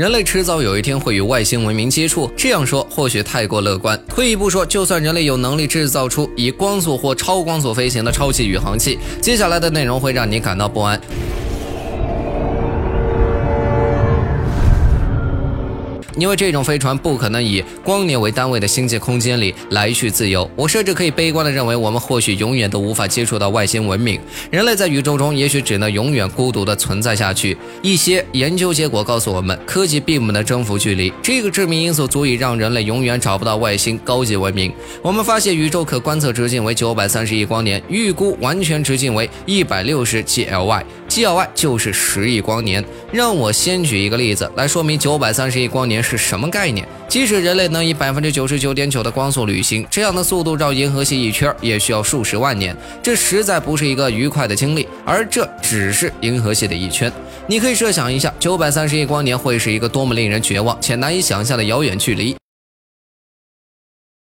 人类迟早有一天会与外星文明接触。这样说或许太过乐观。退一步说，就算人类有能力制造出以光速或超光速飞行的超级宇航器，接下来的内容会让你感到不安。因为这种飞船不可能以光年为单位的星际空间里来去自由，我甚至可以悲观地认为，我们或许永远都无法接触到外星文明。人类在宇宙中也许只能永远孤独地存在下去。一些研究结果告诉我们，科技并不能征服距离，这个致命因素足以让人类永远找不到外星高级文明。我们发现宇宙可观测直径为九百三十亿光年，预估完全直径为一百六十 G L Y，G L Y 就是十亿光年。让我先举一个例子来说明九百三十亿光年。是什么概念？即使人类能以百分之九十九点九的光速旅行，这样的速度绕银河系一圈也需要数十万年，这实在不是一个愉快的经历。而这只是银河系的一圈。你可以设想一下，九百三十亿光年会是一个多么令人绝望且难以想象的遥远距离。